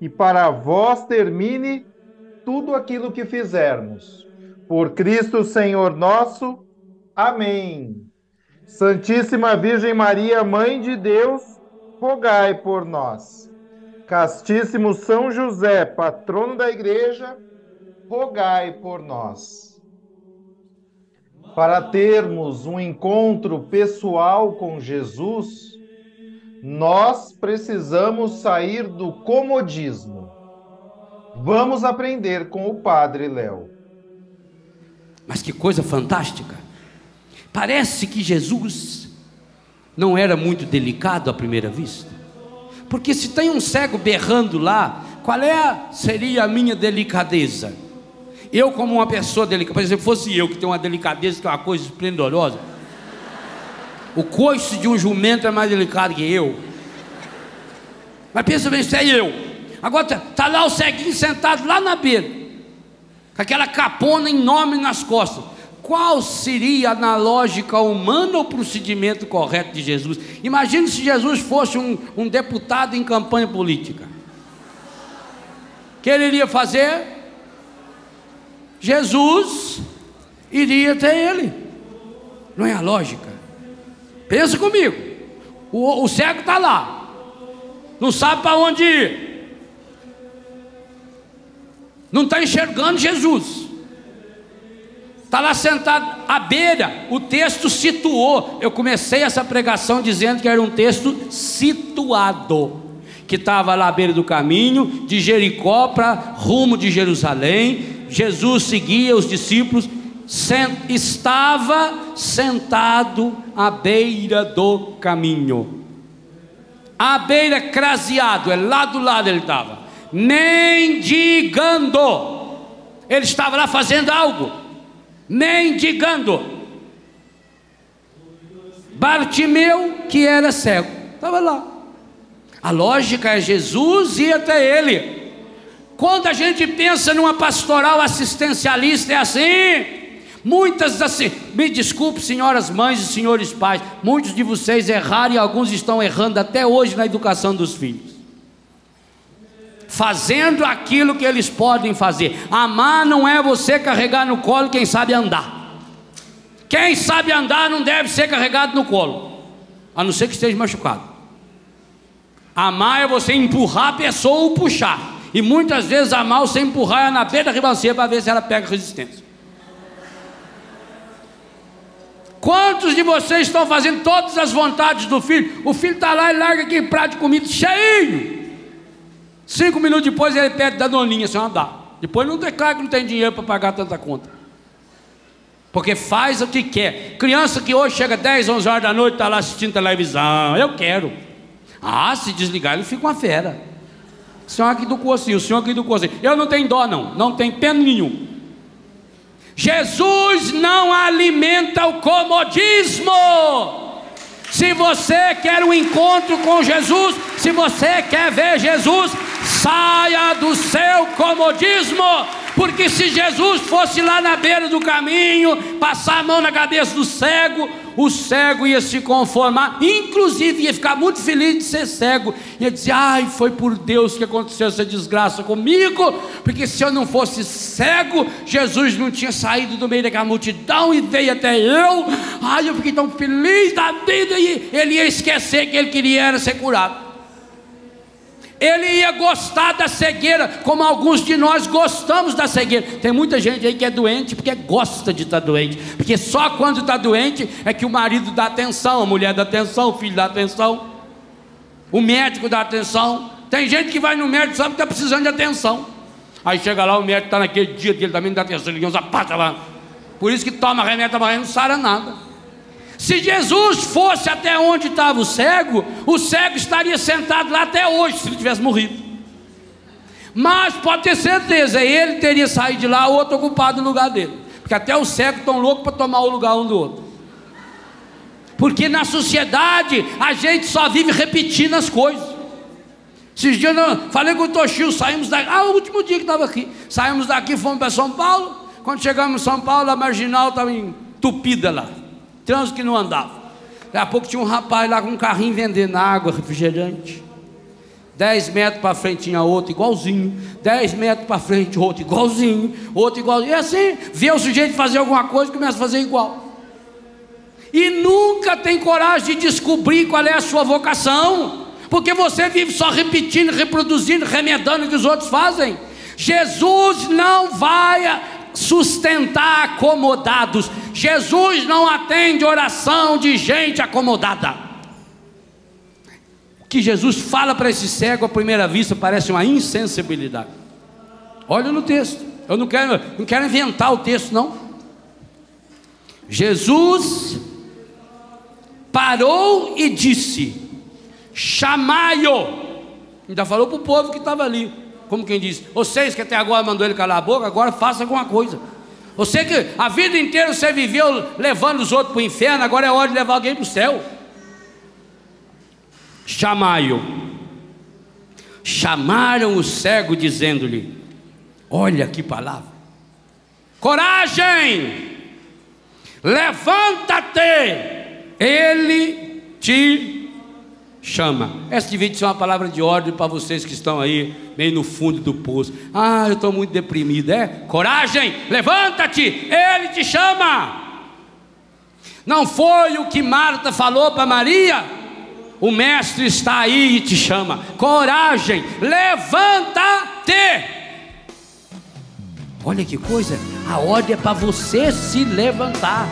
e para vós termine tudo aquilo que fizermos. Por Cristo Senhor nosso. Amém. Santíssima Virgem Maria, Mãe de Deus, rogai por nós. Castíssimo São José, patrono da Igreja, rogai por nós. Para termos um encontro pessoal com Jesus, nós precisamos sair do comodismo. Vamos aprender com o Padre Léo. Mas que coisa fantástica! Parece que Jesus não era muito delicado à primeira vista. Porque se tem um cego berrando lá, qual é seria a minha delicadeza? Eu, como uma pessoa delicada, por exemplo, fosse eu que tenho uma delicadeza que é uma coisa esplendorosa, o coice de um jumento é mais delicado que eu. Mas pensa bem, isso é eu. Agora tá, tá lá o ceguinho sentado lá na beira, com aquela capona enorme nas costas. Qual seria na lógica humana o procedimento correto de Jesus? Imagine se Jesus fosse um, um deputado em campanha política. O que ele iria fazer? Jesus iria até ele. Não é a lógica? Pensa comigo. O, o cego está lá, não sabe para onde ir, não está enxergando Jesus. Está lá sentado à beira, o texto situou. Eu comecei essa pregação dizendo que era um texto situado, que estava lá à beira do caminho, de Jericó para rumo de Jerusalém, Jesus seguia os discípulos, estava sentado à beira do caminho. À beira, craseado, é lá do lado ele estava, mendigando. Ele estava lá fazendo algo, mendigando. Bartimeu, que era cego, estava lá. A lógica é Jesus ir até ele. Quando a gente pensa numa pastoral assistencialista, é assim. Muitas assim, me desculpe, senhoras mães e senhores pais, muitos de vocês erraram e alguns estão errando até hoje na educação dos filhos. Fazendo aquilo que eles podem fazer. Amar não é você carregar no colo quem sabe andar. Quem sabe andar não deve ser carregado no colo, a não ser que esteja machucado. Amar é você empurrar a pessoa ou puxar. E muitas vezes a mal sem empurrar ela na beira da ribanceira para ver se ela pega resistência. Quantos de vocês estão fazendo todas as vontades do filho? O filho está lá e larga aquele prato de comida cheio. Cinco minutos depois ele pede da doninha, senhora dá. Depois não declara que não tem dinheiro para pagar tanta conta. Porque faz o que quer. Criança que hoje chega 10, 11 horas da noite, está lá assistindo televisão. Eu quero. Ah, se desligar, ele fica uma fera. O senhor aqui do assim, o senhor aqui do assim. Eu não tenho dó, não, não tem pena nenhum. Jesus não alimenta o comodismo. Se você quer um encontro com Jesus, se você quer ver Jesus, saia do seu comodismo porque se Jesus fosse lá na beira do caminho, passar a mão na cabeça do cego, o cego ia se conformar, inclusive ia ficar muito feliz de ser cego, ia dizer: ai, foi por Deus que aconteceu essa desgraça comigo, porque se eu não fosse cego, Jesus não tinha saído do meio daquela multidão e veio até eu, ai, eu fiquei tão feliz da vida, e ele ia esquecer que ele queria era ser curado. Ele ia gostar da cegueira, como alguns de nós gostamos da cegueira. Tem muita gente aí que é doente porque gosta de estar doente, porque só quando está doente é que o marido dá atenção, a mulher dá atenção, o filho dá atenção, o médico dá atenção. Tem gente que vai no médico sabe que está precisando de atenção. Aí chega lá, o médico está naquele dia que ele também não dá atenção, ele passa lá. Por isso que toma remédio amanhã não sara nada. Se Jesus fosse até onde estava o cego, o cego estaria sentado lá até hoje, se ele tivesse morrido. Mas pode ter certeza, ele teria saído de lá, outro ocupado no lugar dele. Porque até os cegos estão loucos para tomar o lugar um do outro. Porque na sociedade a gente só vive repetindo as coisas. Esses dias eu falei com o Toshio, saímos daqui. Ah, o último dia que estava aqui. Saímos daqui, fomos para São Paulo. Quando chegamos em São Paulo, a marginal estava entupida lá trânsito que não andava. Daqui a pouco tinha um rapaz lá com um carrinho vendendo água, refrigerante. Dez metros para frente tinha outro igualzinho. Dez metros para frente outro igualzinho. Outro igualzinho. E assim, vê o sujeito fazer alguma coisa e começa a fazer igual. E nunca tem coragem de descobrir qual é a sua vocação. Porque você vive só repetindo, reproduzindo, remedando o que os outros fazem. Jesus não vai sustentar acomodados. Jesus não atende oração de gente acomodada. O que Jesus fala para esse cego à primeira vista parece uma insensibilidade. Olha no texto. Eu não quero, não quero inventar o texto, não. Jesus parou e disse: Chamai-o. Ainda falou para o povo que estava ali como quem diz, vocês que até agora mandou ele calar a boca, agora faça alguma coisa. Você que a vida inteira você viveu levando os outros para o inferno, agora é hora de levar alguém para o céu. Chamai-o. Chamaram o cego, dizendo-lhe: Olha que palavra, coragem, levanta-te, ele te chama. Essa devia ser uma palavra de ordem para vocês que estão aí, meio no fundo do poço. Ah, eu estou muito deprimido, é? Coragem, levanta-te, ele te chama. Não foi o que Marta falou para Maria? O mestre está aí e te chama. Coragem, levanta-te. Olha que coisa, a ordem é para você se levantar.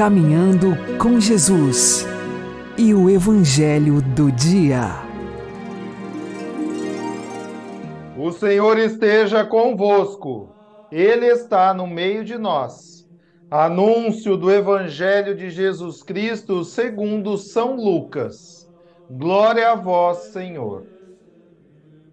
Caminhando com Jesus e o Evangelho do Dia. O Senhor esteja convosco, Ele está no meio de nós. Anúncio do Evangelho de Jesus Cristo segundo São Lucas. Glória a vós, Senhor.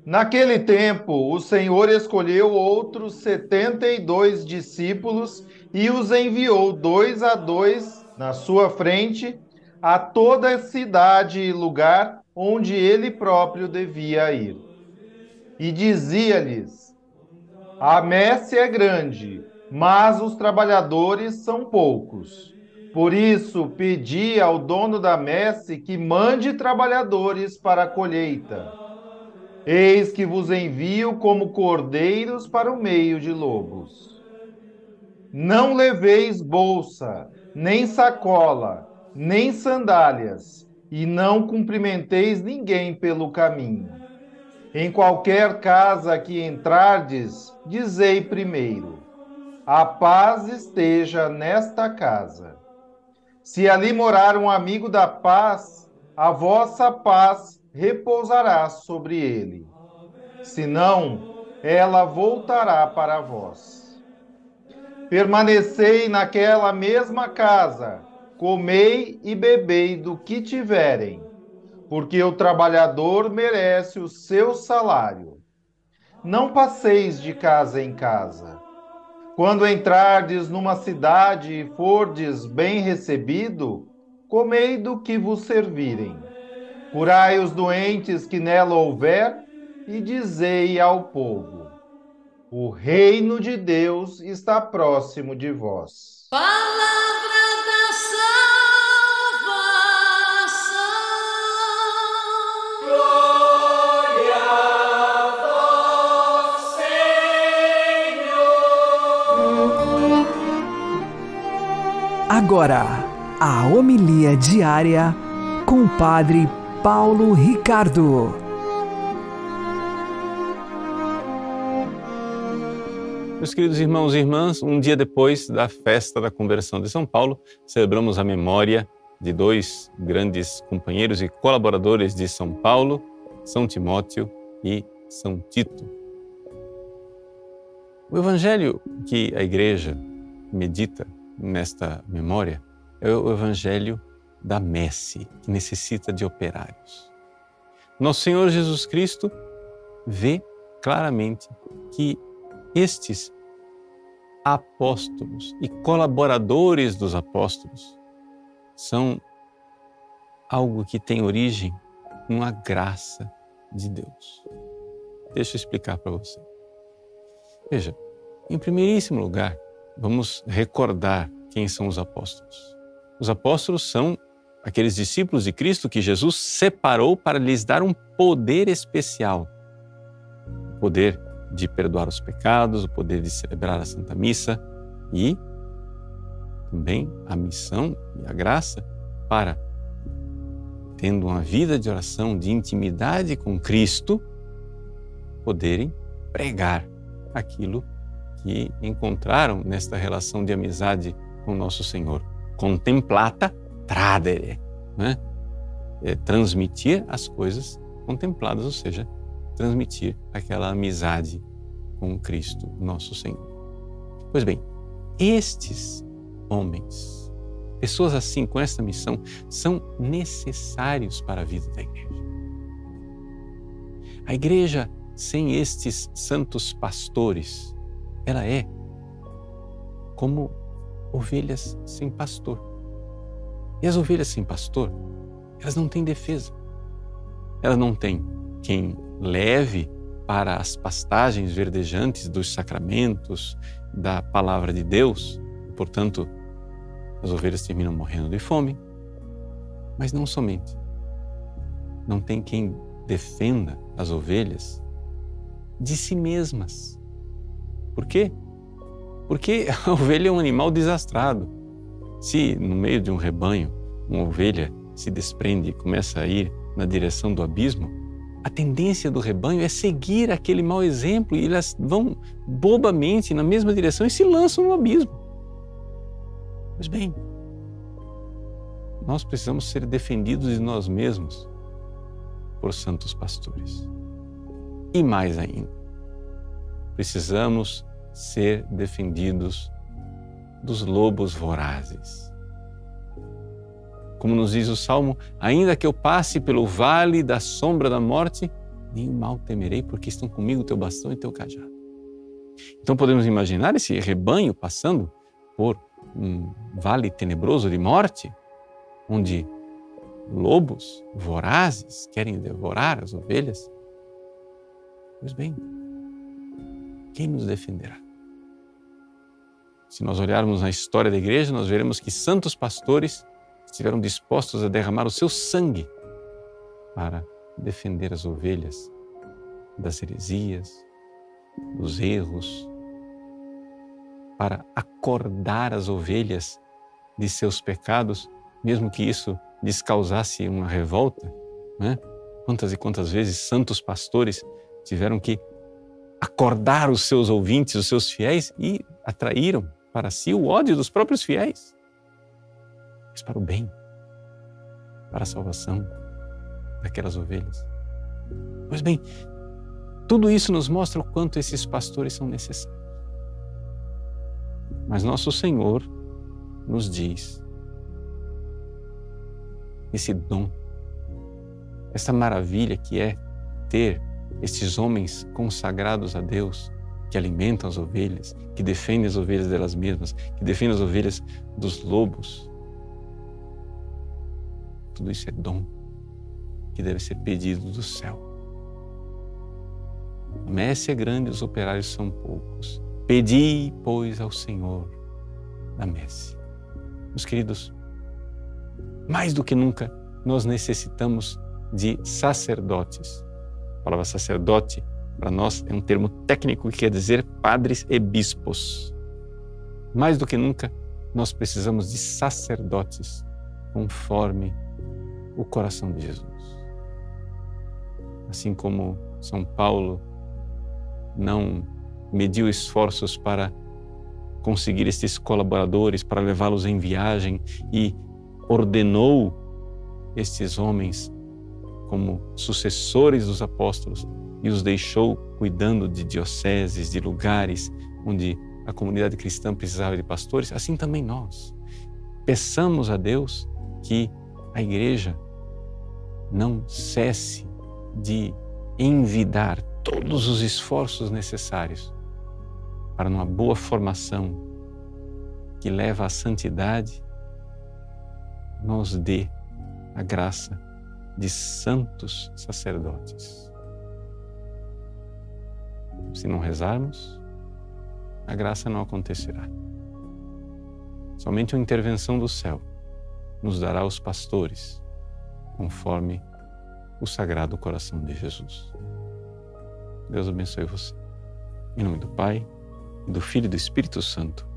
Naquele tempo, o Senhor escolheu outros setenta e dois discípulos e os enviou dois a dois na sua frente a toda cidade e lugar onde ele próprio devia ir. E dizia-lhes: A messe é grande, mas os trabalhadores são poucos. Por isso, pedi ao dono da messe que mande trabalhadores para a colheita. Eis que vos envio como cordeiros para o meio de lobos. Não leveis bolsa, nem sacola, nem sandálias, e não cumprimenteis ninguém pelo caminho. Em qualquer casa que entrardes, dizei primeiro: A paz esteja nesta casa. Se ali morar um amigo da paz, a vossa paz repousará sobre ele. Senão, ela voltará para vós. Permanecei naquela mesma casa, comei e bebei do que tiverem, porque o trabalhador merece o seu salário. Não passeis de casa em casa. Quando entrardes numa cidade e fordes bem recebido, comei do que vos servirem Curai os doentes que nela houver, e dizei ao povo: O reino de Deus está próximo de vós. Palavra da salvação. Glória a vós, Senhor. Agora, a homilia diária com o Padre Paulo Ricardo. Meus queridos irmãos e irmãs, um dia depois da festa da conversão de São Paulo, celebramos a memória de dois grandes companheiros e colaboradores de São Paulo, São Timóteo e São Tito. O evangelho que a igreja medita nesta memória é o evangelho da messe que necessita de operários. Nosso Senhor Jesus Cristo vê claramente que estes apóstolos e colaboradores dos apóstolos são algo que tem origem numa graça de Deus. Deixa eu explicar para você. Veja, em primeiríssimo lugar, vamos recordar quem são os apóstolos. Os apóstolos são aqueles discípulos de Cristo que Jesus separou para lhes dar um poder especial. Poder de perdoar os pecados, o poder de celebrar a Santa Missa e também a missão e a graça para, tendo uma vida de oração, de intimidade com Cristo, poderem pregar aquilo que encontraram nesta relação de amizade com nosso Senhor. Contemplata tradere, né? É transmitir as coisas contempladas, ou seja, transmitir aquela amizade com Cristo, nosso Senhor. Pois bem, estes homens, pessoas assim com esta missão, são necessários para a vida da igreja. A igreja sem estes santos pastores, ela é como ovelhas sem pastor. E as ovelhas sem pastor, elas não têm defesa. Elas não têm quem leve para as pastagens verdejantes dos sacramentos, da palavra de Deus. Portanto, as ovelhas terminam morrendo de fome. Mas não somente. Não tem quem defenda as ovelhas de si mesmas. Por quê? Porque a ovelha é um animal desastrado. Se no meio de um rebanho uma ovelha se desprende e começa a ir na direção do abismo, a tendência do rebanho é seguir aquele mau exemplo e elas vão bobamente na mesma direção e se lançam no abismo. Pois bem, nós precisamos ser defendidos de nós mesmos por santos pastores. E mais ainda, precisamos ser defendidos dos lobos vorazes. Como nos diz o Salmo, ainda que eu passe pelo vale da sombra da morte, nem mal temerei, porque estão comigo teu bastão e teu cajado. Então podemos imaginar esse rebanho passando por um vale tenebroso de morte, onde lobos vorazes querem devorar as ovelhas. Pois bem, quem nos defenderá? Se nós olharmos na história da igreja, nós veremos que santos pastores estiveram dispostos a derramar o seu sangue para defender as ovelhas das heresias, dos erros, para acordar as ovelhas de seus pecados, mesmo que isso lhes causasse uma revolta. Né? Quantas e quantas vezes santos pastores tiveram que acordar os seus ouvintes, os seus fiéis, e atraíram para si o ódio dos próprios fiéis, mas para o bem, para a salvação daquelas ovelhas. Pois bem, tudo isso nos mostra o quanto esses pastores são necessários. Mas nosso Senhor nos diz esse dom, essa maravilha que é ter esses homens consagrados a Deus, que alimentam as ovelhas, que defendem as ovelhas delas mesmas, que defendem as ovelhas dos lobos. Tudo isso é dom que deve ser pedido do céu. A messe é grande, os operários são poucos. Pedi, pois, ao Senhor da messe. Meus queridos, mais do que nunca, nós necessitamos de sacerdotes. A palavra sacerdote para nós é um termo técnico que quer dizer padres e bispos. Mais do que nunca, nós precisamos de sacerdotes conforme o coração de Jesus. Assim como São Paulo não mediu esforços para conseguir estes colaboradores, para levá-los em viagem e ordenou estes homens como sucessores dos apóstolos e os deixou cuidando de dioceses, de lugares onde a comunidade cristã precisava de pastores, assim também nós. Peçamos a Deus que a igreja não cesse de envidar todos os esforços necessários para uma boa formação que leva à santidade, nos dê a graça de santos sacerdotes. Se não rezarmos, a graça não acontecerá. Somente a intervenção do céu nos dará os pastores, conforme o Sagrado Coração de Jesus. Deus abençoe você. Em nome do Pai, do Filho e do Espírito Santo.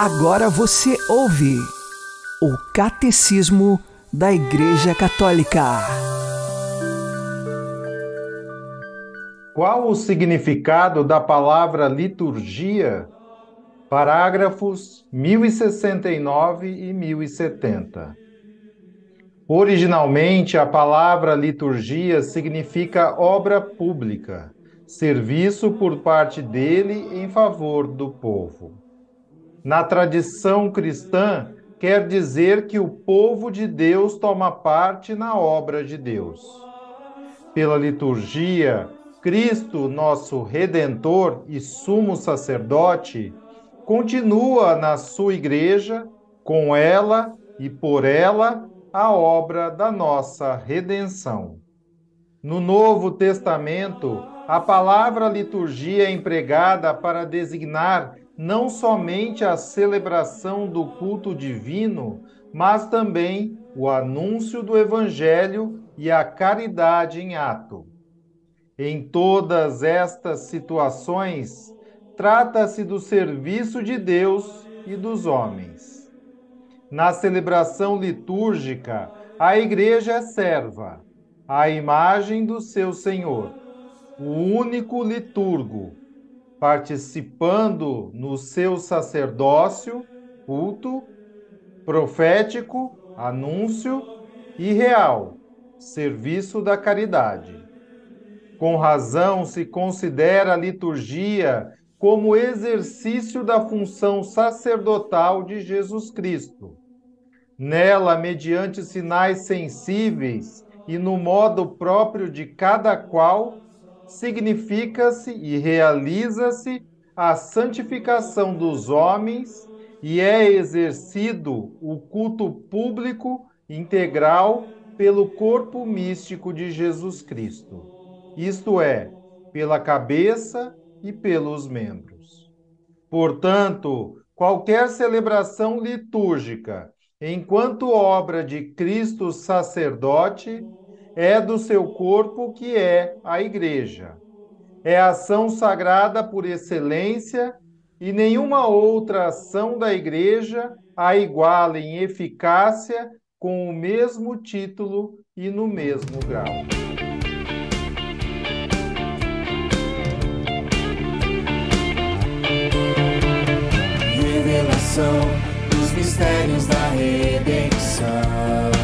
Agora você ouve o Catecismo da Igreja Católica. Qual o significado da palavra liturgia? Parágrafos 1069 e 1070. Originalmente, a palavra liturgia significa obra pública, serviço por parte dele em favor do povo. Na tradição cristã, quer dizer que o povo de Deus toma parte na obra de Deus. Pela liturgia, Cristo, nosso redentor e sumo sacerdote, continua na sua igreja, com ela e por ela, a obra da nossa redenção. No Novo Testamento, a palavra liturgia é empregada para designar não somente a celebração do culto divino, mas também o anúncio do Evangelho e a caridade em ato. Em todas estas situações, trata-se do serviço de Deus e dos homens. Na celebração litúrgica, a Igreja é serva, a imagem do seu Senhor, o único liturgo, participando no seu sacerdócio, culto, profético, anúncio e real, serviço da caridade. Com razão se considera a liturgia como exercício da função sacerdotal de Jesus Cristo. Nela, mediante sinais sensíveis e no modo próprio de cada qual, significa-se e realiza-se a santificação dos homens e é exercido o culto público integral pelo corpo místico de Jesus Cristo isto é, pela cabeça e pelos membros. Portanto, qualquer celebração litúrgica, enquanto obra de Cristo sacerdote, é do seu corpo que é a Igreja. É ação sagrada por excelência e nenhuma outra ação da Igreja a iguala em eficácia com o mesmo título e no mesmo grau. revelação dos mistérios da redenção.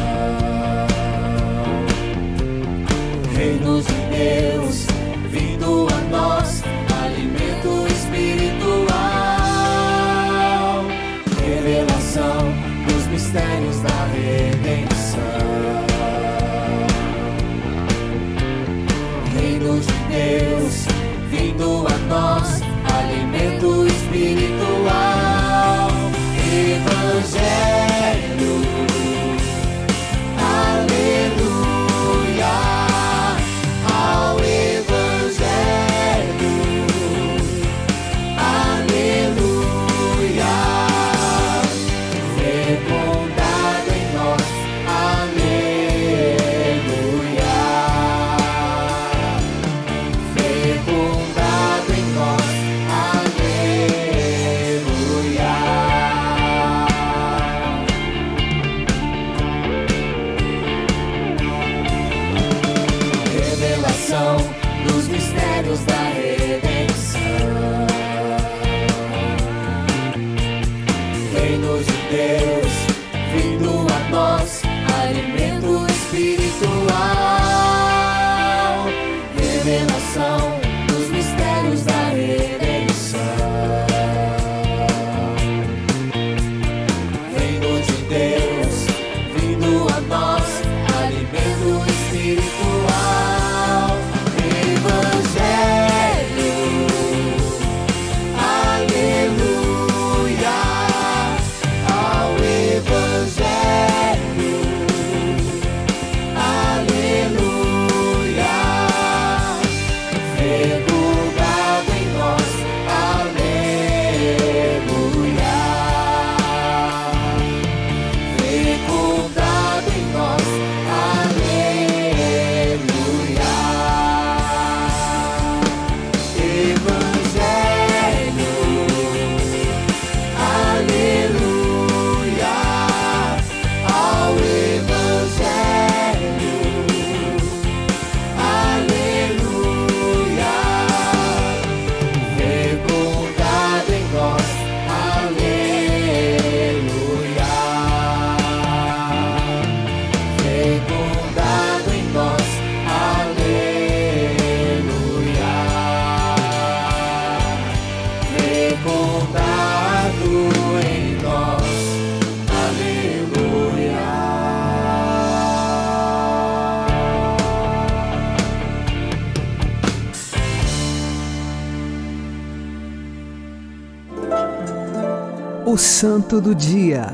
Santo do Dia,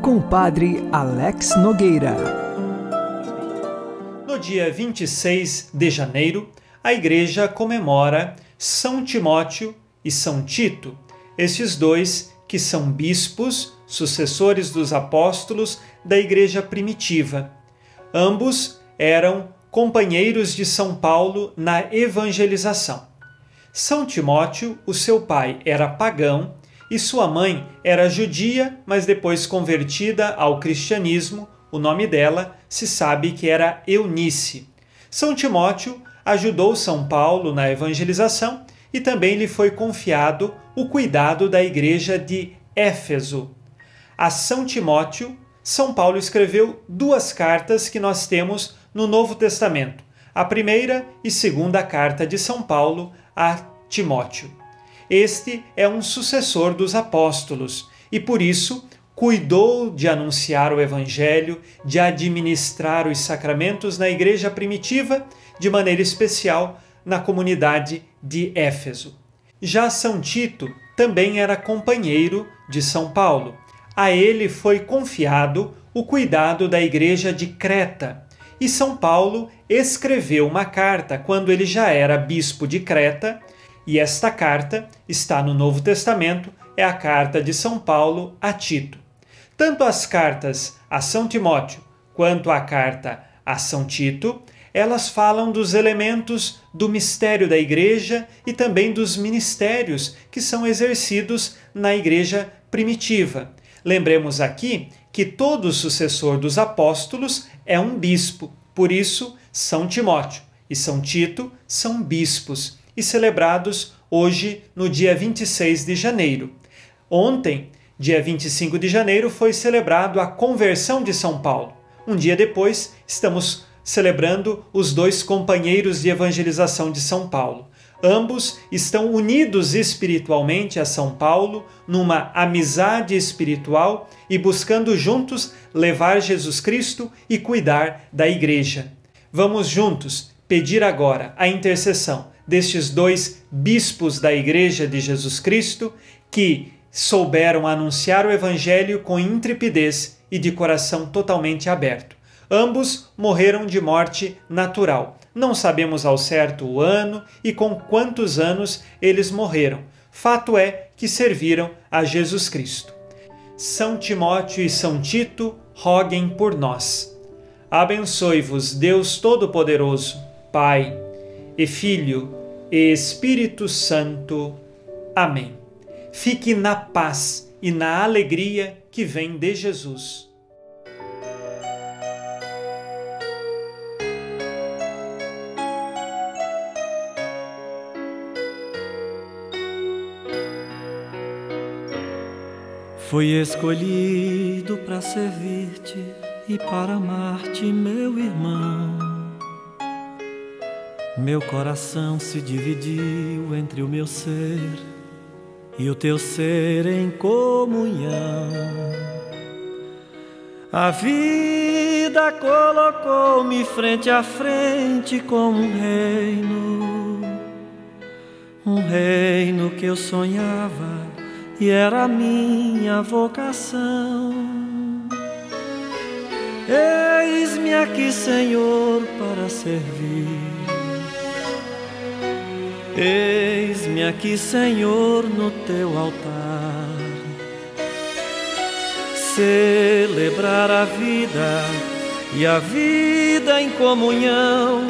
com o Padre Alex Nogueira. No dia 26 de janeiro, a Igreja comemora São Timóteo e São Tito, estes dois que são bispos, sucessores dos apóstolos da Igreja primitiva. Ambos eram companheiros de São Paulo na evangelização. São Timóteo, o seu pai era pagão e sua mãe era judia, mas depois convertida ao cristianismo. O nome dela se sabe que era Eunice. São Timóteo ajudou São Paulo na evangelização e também lhe foi confiado o cuidado da igreja de Éfeso. A São Timóteo, São Paulo escreveu duas cartas que nós temos no Novo Testamento, a primeira e segunda carta de São Paulo a Timóteo. Este é um sucessor dos apóstolos e por isso cuidou de anunciar o evangelho, de administrar os sacramentos na igreja primitiva, de maneira especial na comunidade de Éfeso. Já São Tito também era companheiro de São Paulo. A ele foi confiado o cuidado da igreja de Creta, e São Paulo escreveu uma carta quando ele já era bispo de Creta, e esta carta está no Novo Testamento, é a carta de São Paulo a Tito. Tanto as cartas a São Timóteo quanto a carta a São Tito, elas falam dos elementos do mistério da igreja e também dos ministérios que são exercidos na igreja primitiva. Lembremos aqui que todo sucessor dos apóstolos é um bispo. Por isso, São Timóteo e São Tito são bispos e celebrados hoje no dia 26 de janeiro. Ontem, dia 25 de janeiro, foi celebrado a conversão de São Paulo. Um dia depois, estamos celebrando os dois companheiros de evangelização de São Paulo. Ambos estão unidos espiritualmente a São Paulo, numa amizade espiritual e buscando juntos levar Jesus Cristo e cuidar da Igreja. Vamos juntos pedir agora a intercessão destes dois bispos da Igreja de Jesus Cristo que souberam anunciar o Evangelho com intrepidez e de coração totalmente aberto. Ambos morreram de morte natural. Não sabemos ao certo o ano e com quantos anos eles morreram. Fato é que serviram a Jesus Cristo. São Timóteo e São Tito, roguem por nós. Abençoe-vos Deus Todo-Poderoso, Pai e Filho e Espírito Santo. Amém. Fique na paz e na alegria que vem de Jesus. Fui escolhido para servir-te e para amar-te, meu irmão. Meu coração se dividiu entre o meu ser e o teu ser em comunhão. A vida colocou-me frente a frente como um reino, um reino que eu sonhava e era minha vocação. Eis-me aqui, Senhor, para servir. Eis-me aqui, Senhor, no teu altar. Celebrar a vida e a vida em comunhão.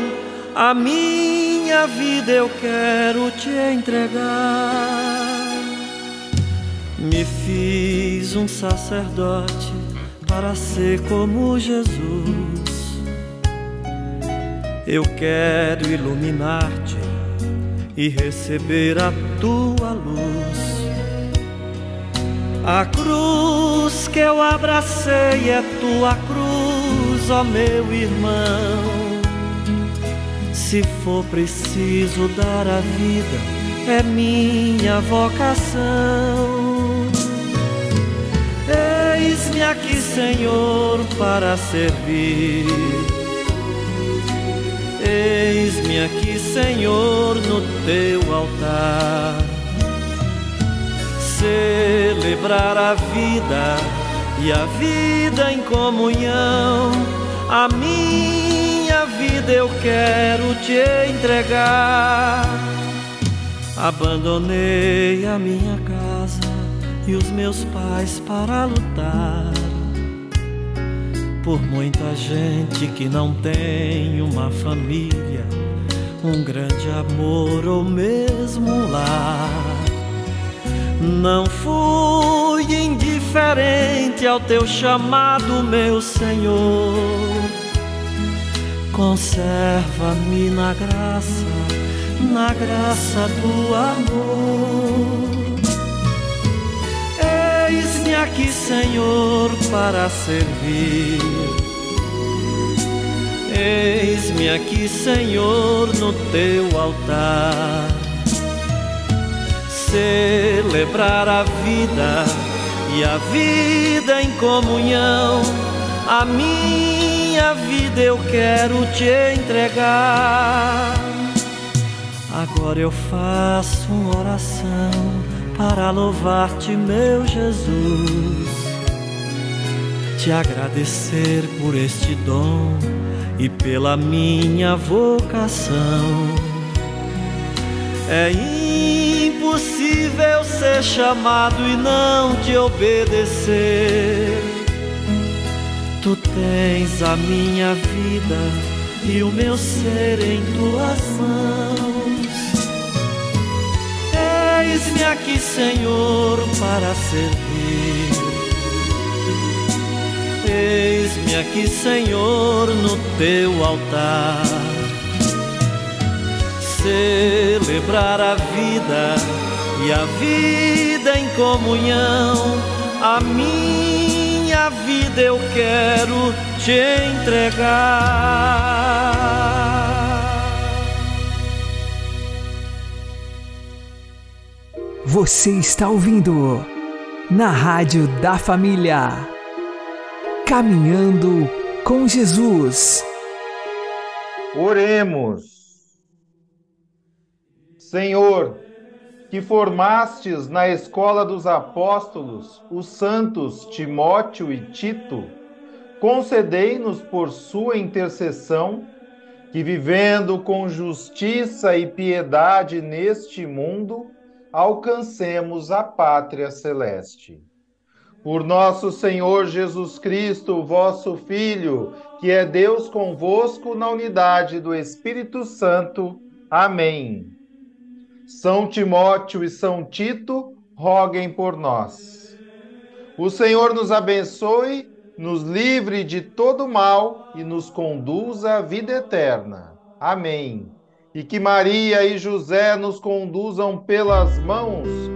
A minha vida eu quero te entregar. Me fiz um sacerdote para ser como Jesus. Eu quero iluminar-te e receber a tua luz. A cruz que eu abracei é tua cruz, ó meu irmão. Se for preciso dar a vida, é minha vocação. Eis-me aqui, Senhor, para servir. Eis-me aqui, Senhor, no teu altar. Celebrar a vida e a vida em comunhão. A minha vida eu quero te entregar. Abandonei a minha casa e os meus pais para lutar por muita gente que não tem uma família, um grande amor ou mesmo um lar. Não fui indiferente ao teu chamado, meu Senhor. Conserva-me na graça, na graça do amor. Eis-me aqui, Senhor, para servir. Eis-me aqui, Senhor, no teu altar. Celebrar a vida e a vida em comunhão. A minha vida eu quero te entregar. Agora eu faço uma oração para louvar-te, meu Jesus, te agradecer por este dom e pela minha vocação. É impossível ser chamado e não te obedecer. Tu tens a minha vida e o meu ser em tuas mãos. Eis-me aqui, Senhor, para servir. Eis-me aqui, Senhor, no teu altar. Celebrar a vida e a vida em comunhão. A minha vida eu quero te entregar. Você está ouvindo na Rádio da Família. Caminhando com Jesus. Oremos. Senhor, que formastes na escola dos apóstolos os santos Timóteo e Tito, concedei-nos por sua intercessão que, vivendo com justiça e piedade neste mundo, alcancemos a pátria celeste. Por nosso Senhor Jesus Cristo, vosso Filho, que é Deus convosco na unidade do Espírito Santo. Amém. São Timóteo e São Tito, roguem por nós. O Senhor nos abençoe, nos livre de todo mal e nos conduza à vida eterna. Amém. E que Maria e José nos conduzam pelas mãos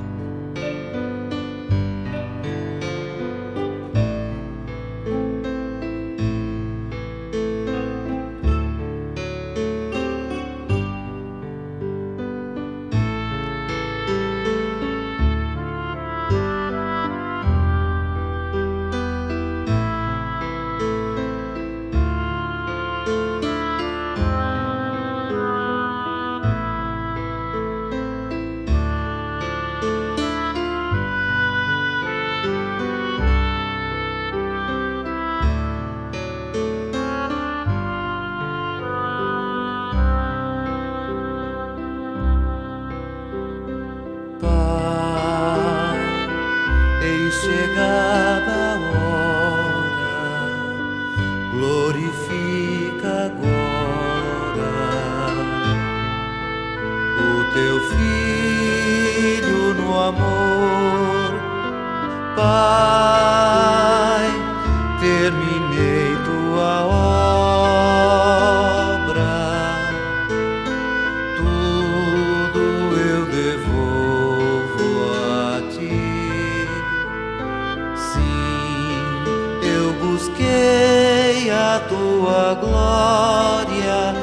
Tua glória,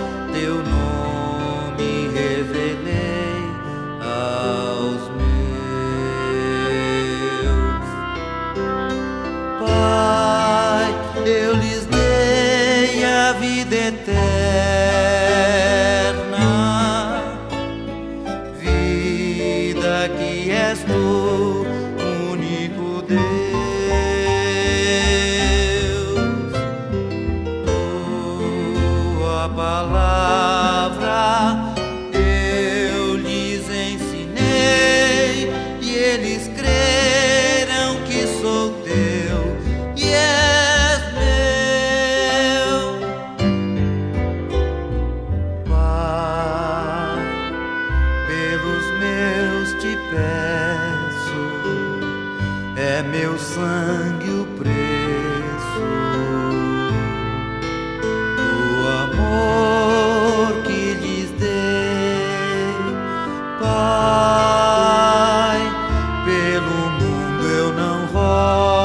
eu